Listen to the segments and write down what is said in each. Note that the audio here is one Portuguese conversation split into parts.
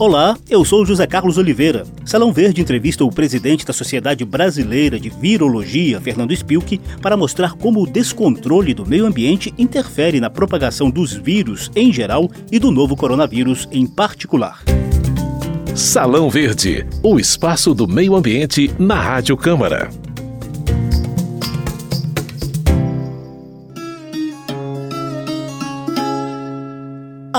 Olá, eu sou José Carlos Oliveira. Salão Verde entrevista o presidente da Sociedade Brasileira de Virologia, Fernando Spilk, para mostrar como o descontrole do meio ambiente interfere na propagação dos vírus em geral e do novo coronavírus em particular. Salão Verde, o espaço do meio ambiente na Rádio Câmara.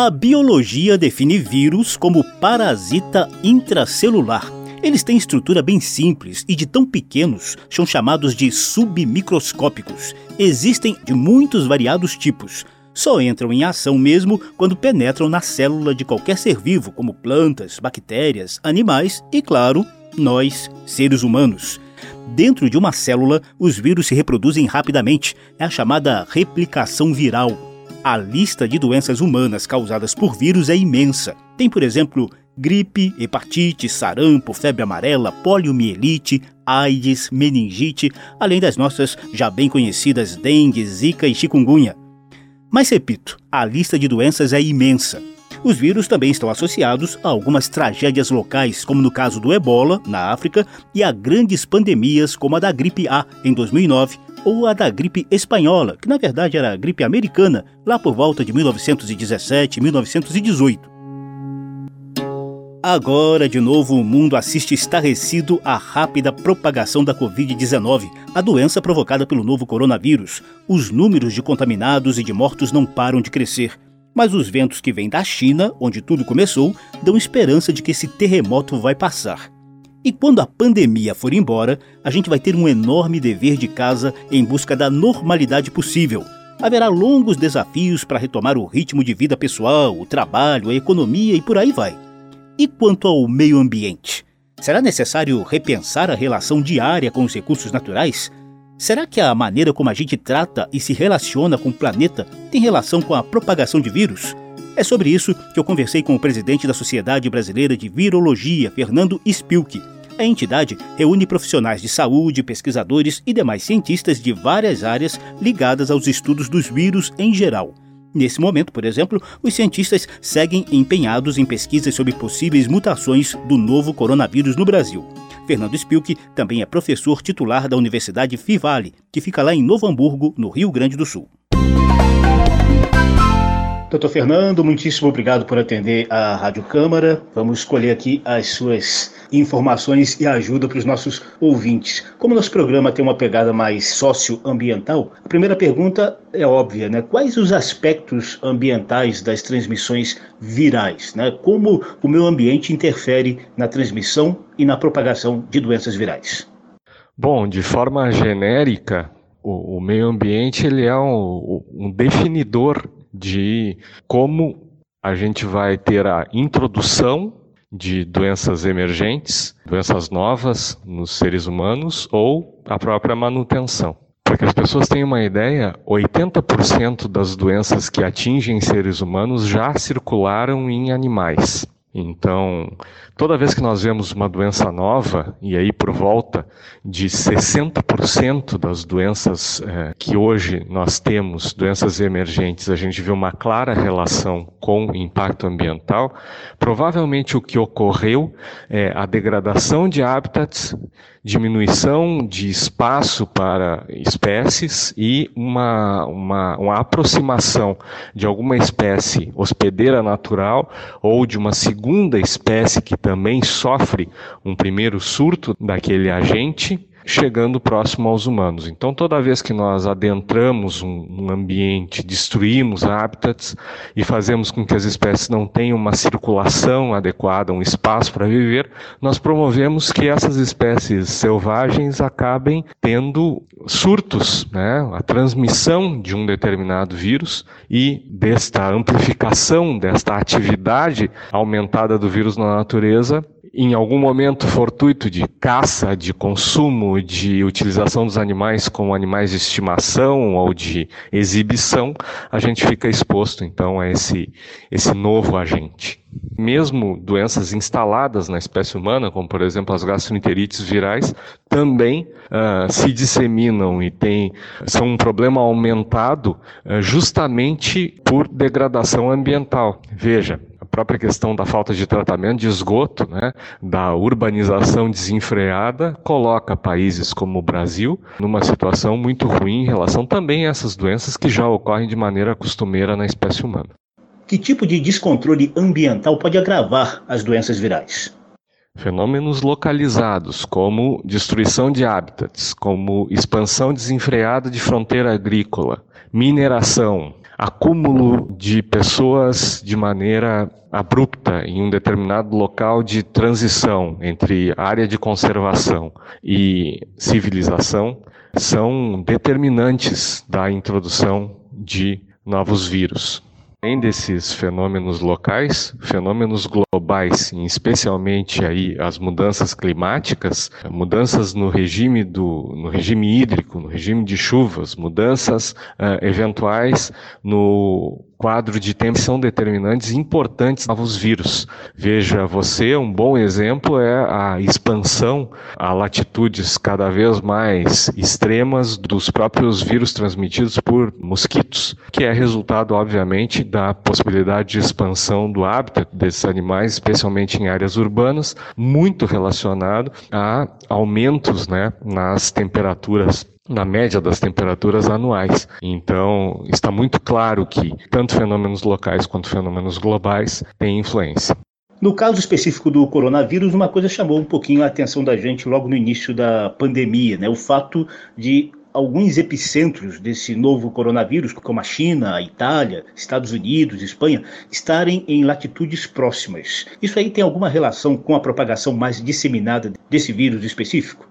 A biologia define vírus como parasita intracelular. Eles têm estrutura bem simples e de tão pequenos são chamados de submicroscópicos. Existem de muitos variados tipos. Só entram em ação mesmo quando penetram na célula de qualquer ser vivo, como plantas, bactérias, animais e, claro, nós, seres humanos. Dentro de uma célula, os vírus se reproduzem rapidamente. É a chamada replicação viral. A lista de doenças humanas causadas por vírus é imensa. Tem, por exemplo, gripe, hepatite, sarampo, febre amarela, poliomielite, AIDS, meningite, além das nossas já bem conhecidas dengue, zika e chikungunya. Mas repito, a lista de doenças é imensa. Os vírus também estão associados a algumas tragédias locais, como no caso do ebola, na África, e a grandes pandemias, como a da gripe A, em 2009, ou a da gripe espanhola, que na verdade era a gripe americana, lá por volta de 1917 1918. Agora, de novo, o mundo assiste estarrecido à rápida propagação da Covid-19, a doença provocada pelo novo coronavírus. Os números de contaminados e de mortos não param de crescer. Mas os ventos que vêm da China, onde tudo começou, dão esperança de que esse terremoto vai passar. E quando a pandemia for embora, a gente vai ter um enorme dever de casa em busca da normalidade possível. Haverá longos desafios para retomar o ritmo de vida pessoal, o trabalho, a economia e por aí vai. E quanto ao meio ambiente? Será necessário repensar a relação diária com os recursos naturais? Será que a maneira como a gente trata e se relaciona com o planeta tem relação com a propagação de vírus? É sobre isso que eu conversei com o presidente da Sociedade Brasileira de Virologia, Fernando Spilk. A entidade reúne profissionais de saúde, pesquisadores e demais cientistas de várias áreas ligadas aos estudos dos vírus em geral. Nesse momento, por exemplo, os cientistas seguem empenhados em pesquisas sobre possíveis mutações do novo coronavírus no Brasil. Fernando Spilk também é professor titular da Universidade Fivale, que fica lá em Novo Hamburgo, no Rio Grande do Sul. Doutor Fernando, muitíssimo obrigado por atender a Rádio Câmara. Vamos escolher aqui as suas informações e ajuda para os nossos ouvintes. Como nosso programa tem uma pegada mais socioambiental, a primeira pergunta é óbvia, né? Quais os aspectos ambientais das transmissões virais, né? Como o meio ambiente interfere na transmissão e na propagação de doenças virais? Bom, de forma genérica, o, o meio ambiente ele é um, um definidor de como a gente vai ter a introdução de doenças emergentes, doenças novas nos seres humanos ou a própria manutenção. Para que as pessoas tenham uma ideia, 80% das doenças que atingem seres humanos já circularam em animais. Então, toda vez que nós vemos uma doença nova, e aí por volta de 60% das doenças é, que hoje nós temos, doenças emergentes, a gente vê uma clara relação com impacto ambiental, provavelmente o que ocorreu é a degradação de hábitats, diminuição de espaço para espécies e uma, uma, uma aproximação de alguma espécie hospedeira natural ou de uma segunda espécie que também sofre um primeiro surto daquele agente chegando próximo aos humanos. Então, toda vez que nós adentramos um, um, ambiente, destruímos hábitats e fazemos com que as espécies não tenham uma circulação adequada, um espaço para viver, nós promovemos que essas espécies selvagens acabem tendo surtos, né? a transmissão de um determinado vírus e desta amplificação, desta atividade aumentada do vírus na natureza, em algum momento fortuito de caça, de consumo, de utilização dos animais como animais de estimação ou de exibição, a gente fica exposto então a esse, esse novo agente. Mesmo doenças instaladas na espécie humana, como por exemplo as gastroenterites virais, também uh, se disseminam e tem, são um problema aumentado uh, justamente por degradação ambiental. Veja, própria questão da falta de tratamento de esgoto, né, da urbanização desenfreada, coloca países como o Brasil numa situação muito ruim em relação também a essas doenças que já ocorrem de maneira costumeira na espécie humana. Que tipo de descontrole ambiental pode agravar as doenças virais? Fenômenos localizados, como destruição de hábitats, como expansão desenfreada de fronteira agrícola, mineração, acúmulo de pessoas de maneira abrupta em um determinado local de transição entre área de conservação e civilização são determinantes da introdução de novos vírus. Além desses fenômenos locais, fenômenos globais, especialmente aí as mudanças climáticas, mudanças no regime do no regime hídrico, no regime de chuvas, mudanças uh, eventuais no quadro de tempo são determinantes importantes novos vírus. Veja você, um bom exemplo é a expansão a latitudes cada vez mais extremas dos próprios vírus transmitidos por mosquitos, que é resultado, obviamente, da possibilidade de expansão do hábitat desses animais, especialmente em áreas urbanas, muito relacionado a aumentos né, nas temperaturas na média das temperaturas anuais. Então, está muito claro que tanto fenômenos locais quanto fenômenos globais têm influência. No caso específico do coronavírus, uma coisa chamou um pouquinho a atenção da gente logo no início da pandemia, né? O fato de alguns epicentros desse novo coronavírus, como a China, a Itália, Estados Unidos, Espanha, estarem em latitudes próximas. Isso aí tem alguma relação com a propagação mais disseminada desse vírus específico?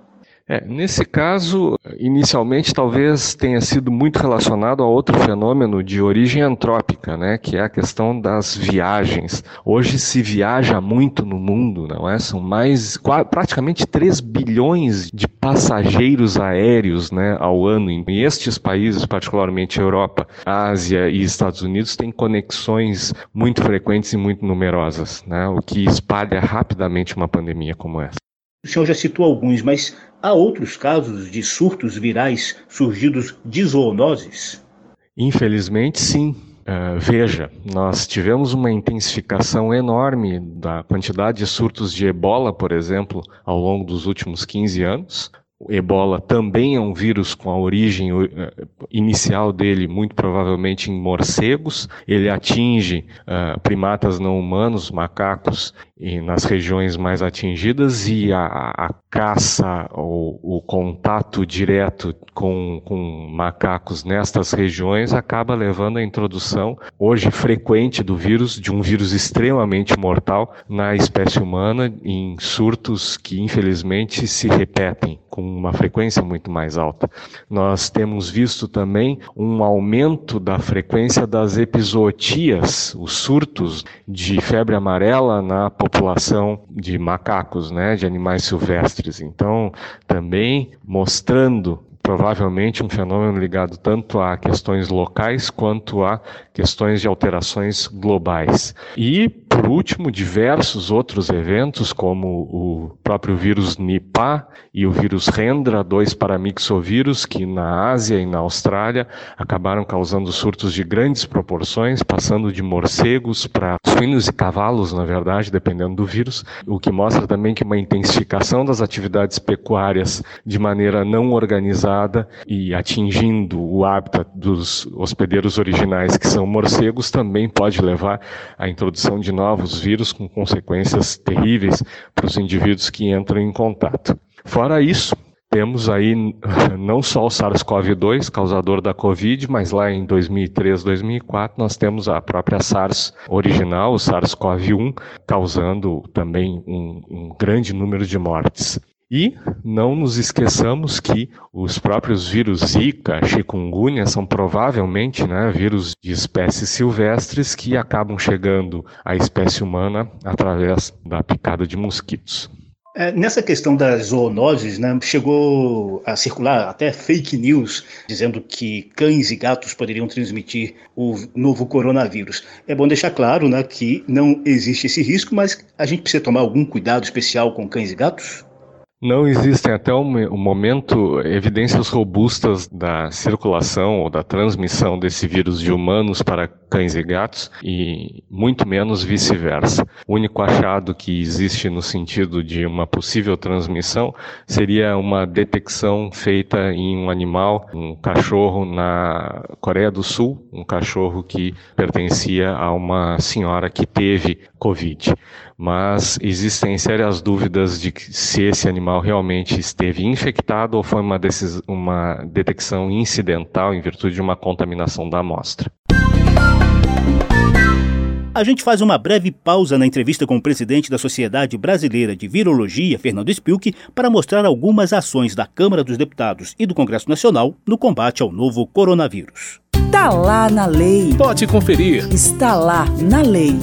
É, nesse caso, inicialmente talvez tenha sido muito relacionado a outro fenômeno de origem antrópica, né, que é a questão das viagens. Hoje se viaja muito no mundo, não é? São mais praticamente 3 bilhões de passageiros aéreos, né, ao ano. E estes países, particularmente Europa, Ásia e Estados Unidos, têm conexões muito frequentes e muito numerosas, né, o que espalha rapidamente uma pandemia como essa. O senhor já citou alguns, mas há outros casos de surtos virais surgidos de zoonoses? Infelizmente, sim. Uh, veja, nós tivemos uma intensificação enorme da quantidade de surtos de ebola, por exemplo, ao longo dos últimos 15 anos. O ebola também é um vírus com a origem uh, inicial dele, muito provavelmente em morcegos. Ele atinge uh, primatas não humanos, macacos, e nas regiões mais atingidas e a, a caça ou o contato direto com, com macacos nestas regiões acaba levando à introdução, hoje frequente, do vírus, de um vírus extremamente mortal na espécie humana, em surtos que infelizmente se repetem com uma frequência muito mais alta. Nós temos visto também um aumento da frequência das epizootias, os surtos de febre amarela na população população de macacos, né, de animais silvestres. Então, também mostrando provavelmente um fenômeno ligado tanto a questões locais quanto a questões de alterações globais. E, por último, diversos outros eventos, como o próprio vírus Nipah e o vírus Hendra, dois paramixovírus que na Ásia e na Austrália acabaram causando surtos de grandes proporções, passando de morcegos para suínos e cavalos, na verdade, dependendo do vírus, o que mostra também que uma intensificação das atividades pecuárias de maneira não organizada e atingindo o hábitat dos hospedeiros originais, que são morcegos, também pode levar à introdução de novos vírus com consequências terríveis para os indivíduos que entram em contato. Fora isso, temos aí não só o SARS-CoV-2, causador da Covid, mas lá em 2003, 2004, nós temos a própria SARS original, o SARS-CoV-1, causando também um, um grande número de mortes. E não nos esqueçamos que os próprios vírus Zika, chikungunya são provavelmente né, vírus de espécies silvestres que acabam chegando à espécie humana através da picada de mosquitos. É, nessa questão das zoonoses, né, chegou a circular até fake news dizendo que cães e gatos poderiam transmitir o novo coronavírus. É bom deixar claro né, que não existe esse risco, mas a gente precisa tomar algum cuidado especial com cães e gatos? Não existem até o momento evidências robustas da circulação ou da transmissão desse vírus de humanos para cães e gatos e muito menos vice-versa. O único achado que existe no sentido de uma possível transmissão seria uma detecção feita em um animal, um cachorro na Coreia do Sul, um cachorro que pertencia a uma senhora que teve Covid mas existem sérias dúvidas de que se esse animal realmente esteve infectado ou foi uma, uma detecção incidental em virtude de uma contaminação da amostra. A gente faz uma breve pausa na entrevista com o presidente da Sociedade Brasileira de Virologia, Fernando Spilk, para mostrar algumas ações da Câmara dos Deputados e do Congresso Nacional no combate ao novo coronavírus. Está lá na lei. Pode conferir. Está lá na lei.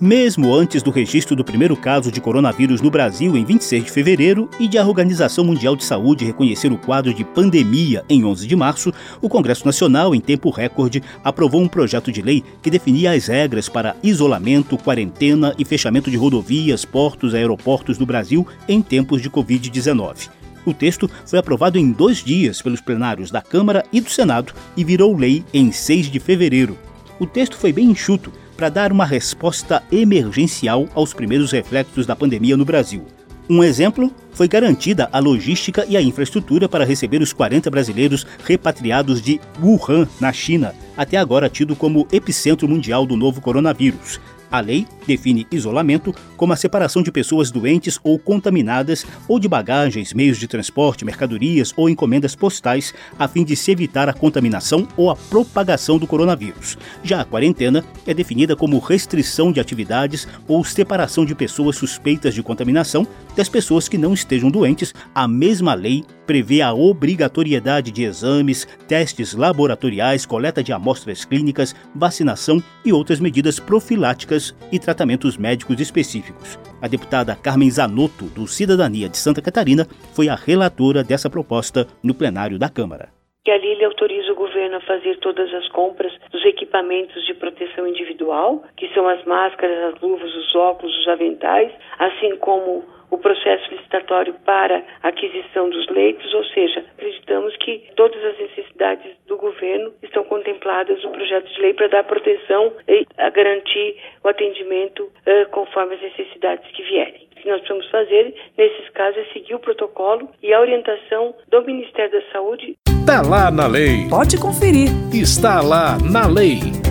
Mesmo antes do registro do primeiro caso de coronavírus no Brasil em 26 de fevereiro e de a Organização Mundial de Saúde reconhecer o quadro de pandemia em 11 de março, o Congresso Nacional, em tempo recorde, aprovou um projeto de lei que definia as regras para isolamento, quarentena e fechamento de rodovias, portos e aeroportos do Brasil em tempos de Covid-19. O texto foi aprovado em dois dias pelos plenários da Câmara e do Senado e virou lei em 6 de fevereiro. O texto foi bem enxuto para dar uma resposta emergencial aos primeiros reflexos da pandemia no Brasil. Um exemplo foi garantida a logística e a infraestrutura para receber os 40 brasileiros repatriados de Wuhan, na China, até agora tido como epicentro mundial do novo coronavírus. A lei define isolamento como a separação de pessoas doentes ou contaminadas ou de bagagens, meios de transporte, mercadorias ou encomendas postais, a fim de se evitar a contaminação ou a propagação do coronavírus. Já a quarentena é definida como restrição de atividades ou separação de pessoas suspeitas de contaminação das pessoas que não estejam doentes. A mesma lei prevê a obrigatoriedade de exames, testes laboratoriais, coleta de amostras clínicas, vacinação e outras medidas profiláticas e tratamentos médicos específicos. A deputada Carmen Zanotto, do Cidadania de Santa Catarina, foi a relatora dessa proposta no plenário da Câmara que a Lili autoriza o governo a fazer todas as compras dos equipamentos de proteção individual, que são as máscaras, as luvas, os óculos, os aventais, assim como o processo licitatório para aquisição dos leitos, ou seja, acreditamos que todas as necessidades do governo estão contempladas no projeto de lei para dar proteção e garantir o atendimento uh, conforme as necessidades que vierem. O que nós precisamos fazer, nesses casos, é seguir o protocolo e a orientação do Ministério da Saúde. Está lá na lei. Pode conferir. Está lá na lei.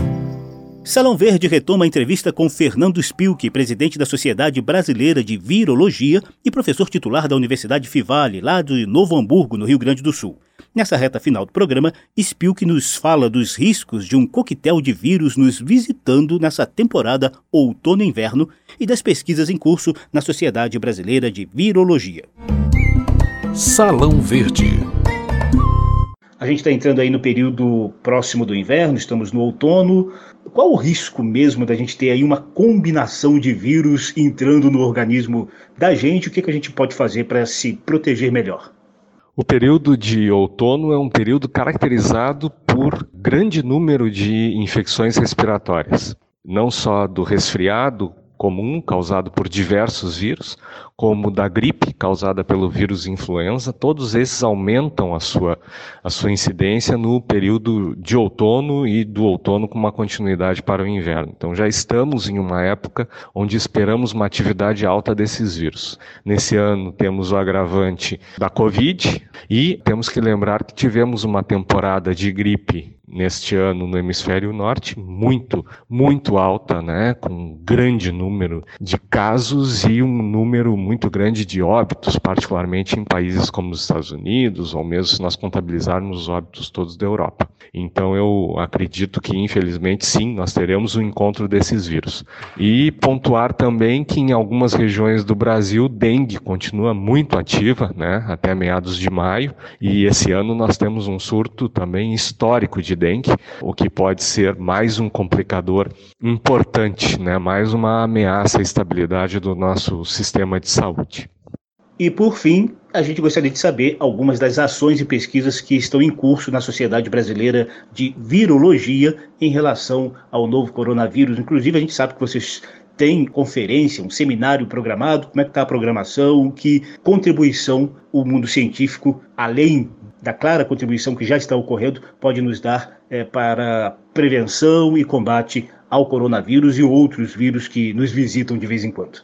Salão Verde retoma a entrevista com Fernando Spilk, presidente da Sociedade Brasileira de Virologia e professor titular da Universidade Fivale, lá de Novo Hamburgo, no Rio Grande do Sul. Nessa reta final do programa, Spilk nos fala dos riscos de um coquetel de vírus nos visitando nessa temporada outono-inverno e das pesquisas em curso na Sociedade Brasileira de Virologia. Salão Verde. A gente está entrando aí no período próximo do inverno, estamos no outono. Qual o risco mesmo da gente ter aí uma combinação de vírus entrando no organismo da gente? O que, que a gente pode fazer para se proteger melhor? O período de outono é um período caracterizado por grande número de infecções respiratórias, não só do resfriado, comum causado por diversos vírus, como da gripe causada pelo vírus influenza, todos esses aumentam a sua, a sua incidência no período de outono e do outono com uma continuidade para o inverno. Então já estamos em uma época onde esperamos uma atividade alta desses vírus. Nesse ano temos o agravante da Covid e temos que lembrar que tivemos uma temporada de gripe neste ano no hemisfério norte muito, muito alta, né, com um grande número de casos e um número muito grande de óbitos, particularmente em países como os Estados Unidos, ou mesmo se nós contabilizarmos os óbitos todos da Europa. Então eu acredito que, infelizmente, sim, nós teremos o um encontro desses vírus. E pontuar também que em algumas regiões do Brasil, dengue continua muito ativa, né, até meados de maio, e esse ano nós temos um surto também histórico de dengue, o que pode ser mais um complicador importante, né, mais uma ameaça à estabilidade do nosso sistema de saúde. E por fim, a gente gostaria de saber algumas das ações e pesquisas que estão em curso na Sociedade Brasileira de Virologia em relação ao novo coronavírus. Inclusive, a gente sabe que vocês Tem conferência, um seminário programado? Como é que está a programação? Que contribuição o mundo científico, além da clara contribuição que já está ocorrendo, pode nos dar é, para prevenção e combate ao coronavírus e outros vírus que nos visitam de vez em quando?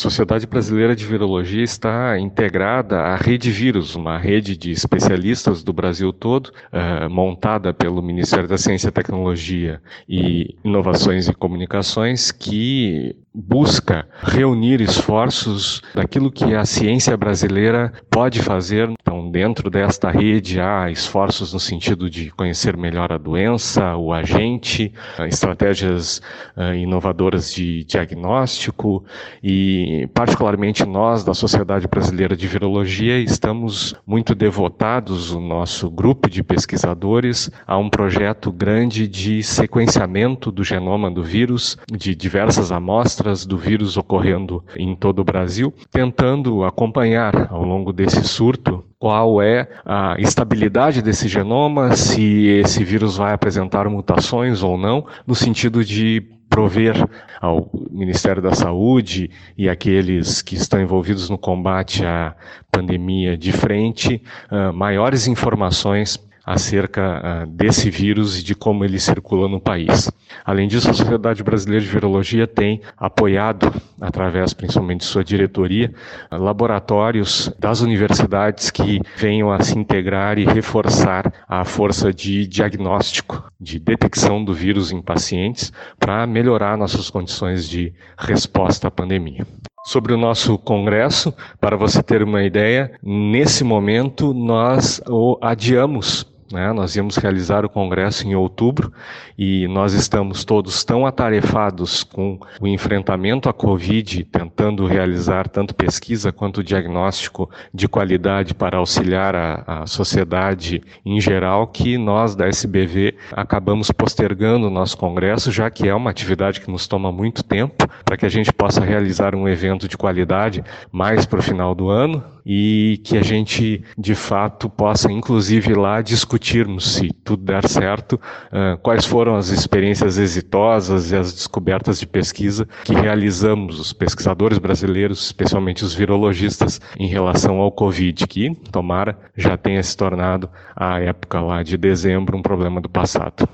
Sociedade Brasileira de Virologia está integrada à Rede Vírus, uma rede de especialistas do Brasil todo, uh, montada pelo Ministério da Ciência, Tecnologia e Inovações e Comunicações, que busca reunir esforços daquilo que a ciência brasileira pode fazer. Então, dentro desta rede há esforços no sentido de conhecer melhor a doença, o agente, estratégias uh, inovadoras de diagnóstico e, particularmente nós da Sociedade Brasileira de Virologia, estamos muito devotados, o nosso grupo de pesquisadores, a um projeto grande de sequenciamento do genoma do vírus de diversas amostras amostras do vírus ocorrendo em todo o Brasil, tentando acompanhar ao longo desse surto qual é a estabilidade desse genoma, se esse vírus vai apresentar mutações ou não, no sentido de prover ao Ministério da Saúde e aqueles que estão envolvidos no combate à pandemia de frente uh, maiores informações acerca uh, desse vírus e de como ele circula no país. Além disso, a Sociedade Brasileira de Virologia tem apoiado, através principalmente de sua diretoria, laboratórios das universidades que venham a se integrar e reforçar a força de diagnóstico, de detecção do vírus em pacientes, para melhorar nossas condições de resposta à pandemia sobre o nosso congresso, para você ter uma ideia, nesse momento nós o adiamos né? Nós íamos realizar o congresso em outubro e nós estamos todos tão atarefados com o enfrentamento à Covid, tentando realizar tanto pesquisa quanto diagnóstico de qualidade para auxiliar a, a sociedade em geral, que nós da SBV acabamos postergando o nosso congresso, já que é uma atividade que nos toma muito tempo, para que a gente possa realizar um evento de qualidade mais para o final do ano e que a gente de fato possa inclusive lá discutirmos se tudo der certo uh, quais foram as experiências exitosas e as descobertas de pesquisa que realizamos os pesquisadores brasileiros, especialmente os virologistas, em relação ao Covid, que tomara já tenha se tornado a época lá de dezembro um problema do passado.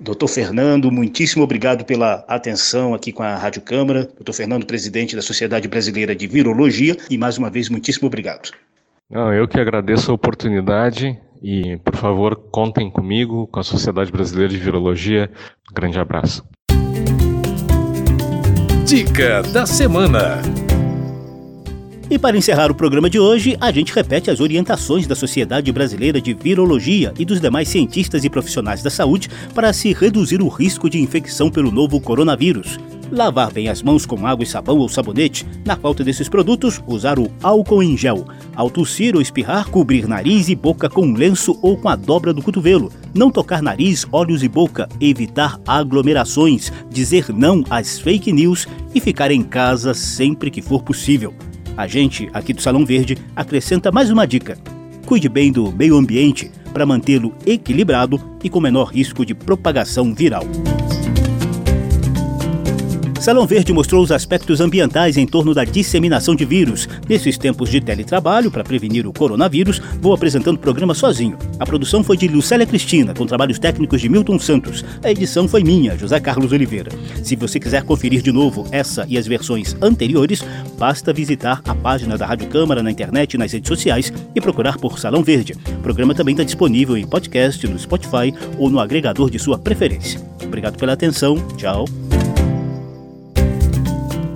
Doutor Fernando, muitíssimo obrigado pela atenção aqui com a Rádio Câmara. Doutor Fernando, presidente da Sociedade Brasileira de Virologia, e mais uma vez, muitíssimo obrigado. Não, eu que agradeço a oportunidade e, por favor, contem comigo, com a Sociedade Brasileira de Virologia. Um grande abraço. Dica da semana. E para encerrar o programa de hoje, a gente repete as orientações da Sociedade Brasileira de Virologia e dos demais cientistas e profissionais da saúde para se reduzir o risco de infecção pelo novo coronavírus. Lavar bem as mãos com água e sabão ou sabonete. Na falta desses produtos, usar o álcool em gel. Ao tossir ou espirrar, cobrir nariz e boca com um lenço ou com a dobra do cotovelo. Não tocar nariz, olhos e boca. Evitar aglomerações. Dizer não às fake news e ficar em casa sempre que for possível. A gente, aqui do Salão Verde, acrescenta mais uma dica: cuide bem do meio ambiente para mantê-lo equilibrado e com menor risco de propagação viral. Salão Verde mostrou os aspectos ambientais em torno da disseminação de vírus. Nesses tempos de teletrabalho, para prevenir o coronavírus, vou apresentando o programa sozinho. A produção foi de Lucélia Cristina, com trabalhos técnicos de Milton Santos. A edição foi minha, José Carlos Oliveira. Se você quiser conferir de novo essa e as versões anteriores, basta visitar a página da Rádio Câmara na internet e nas redes sociais e procurar por Salão Verde. O programa também está disponível em podcast, no Spotify ou no agregador de sua preferência. Obrigado pela atenção. Tchau.